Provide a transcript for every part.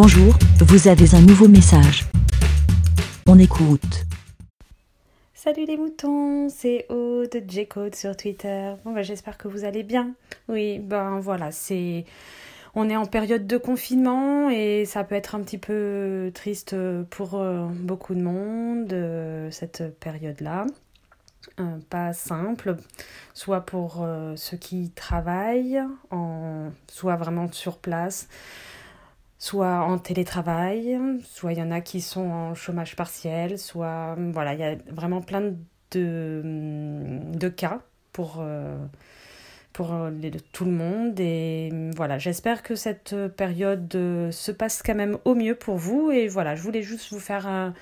Bonjour, vous avez un nouveau message. On écoute. Salut les moutons, c'est Aude de J-Code sur Twitter. Bon bah j'espère que vous allez bien. Oui, ben voilà, c'est on est en période de confinement et ça peut être un petit peu triste pour euh, beaucoup de monde euh, cette période-là. Euh, pas simple, soit pour ceux qui travaillent, en, soit vraiment sur place, soit en télétravail, soit il y en a qui sont en chômage partiel, soit voilà, il y a vraiment plein de, cas pour, euh, pour tout le monde. Et voilà, j'espère que cette période se passe quand même au mieux pour vous. Et voilà, je voulais juste vous faire un,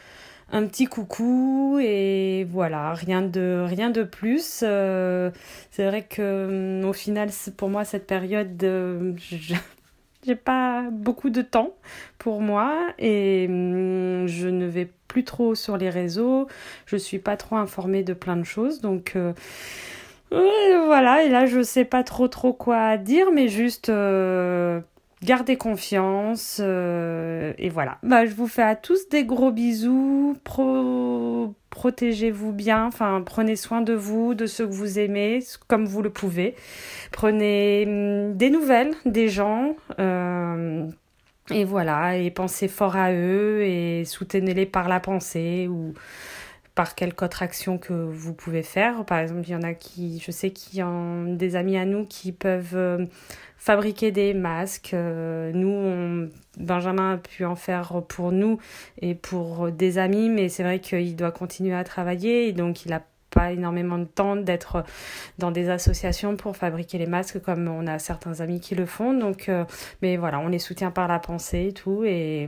petit coucou et voilà, rien de, plus. Euh, c'est vrai que au final, pour moi, cette période, euh, j'ai pas beaucoup de temps pour moi et hum, je ne vais plus trop sur les réseaux. Je suis pas trop informée de plein de choses donc euh, voilà et là je sais pas trop trop quoi dire mais juste euh, gardez confiance euh, et voilà. Bah je vous fais à tous des gros bisous. Pro protégez-vous bien, enfin prenez soin de vous, de ceux que vous aimez, comme vous le pouvez. Prenez hum, des nouvelles des gens. Euh, et voilà, et pensez fort à eux et soutenez-les par la pensée ou par quelque autre action que vous pouvez faire. Par exemple, il y en a qui, je sais qu'il y a des amis à nous qui peuvent euh, fabriquer des masques. Euh, nous, Benjamin a pu en faire pour nous et pour des amis, mais c'est vrai qu'il doit continuer à travailler et donc il a pas énormément de temps d'être dans des associations pour fabriquer les masques comme on a certains amis qui le font donc euh, mais voilà on les soutient par la pensée et tout et,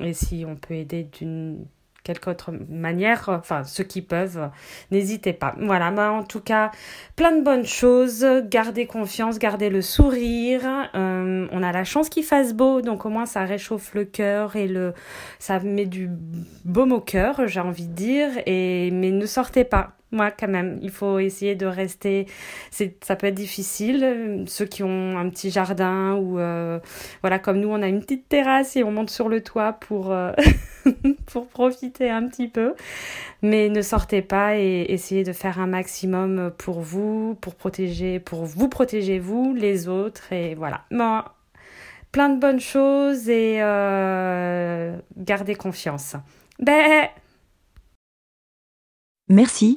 et si on peut aider d'une quelque autre manière, enfin ceux qui peuvent, n'hésitez pas. Voilà, bah, en tout cas, plein de bonnes choses, gardez confiance, gardez le sourire. Euh, on a la chance qu'il fasse beau, donc au moins ça réchauffe le cœur et le, ça met du baume au cœur, j'ai envie de dire. Et mais ne sortez pas moi quand même il faut essayer de rester c'est ça peut être difficile ceux qui ont un petit jardin ou euh, voilà comme nous on a une petite terrasse et on monte sur le toit pour euh, pour profiter un petit peu. Mais ne sortez pas et essayez de faire un maximum pour vous pour protéger pour vous protéger vous les autres et voilà. Plein de bonnes choses et euh, gardez confiance. Ben Merci,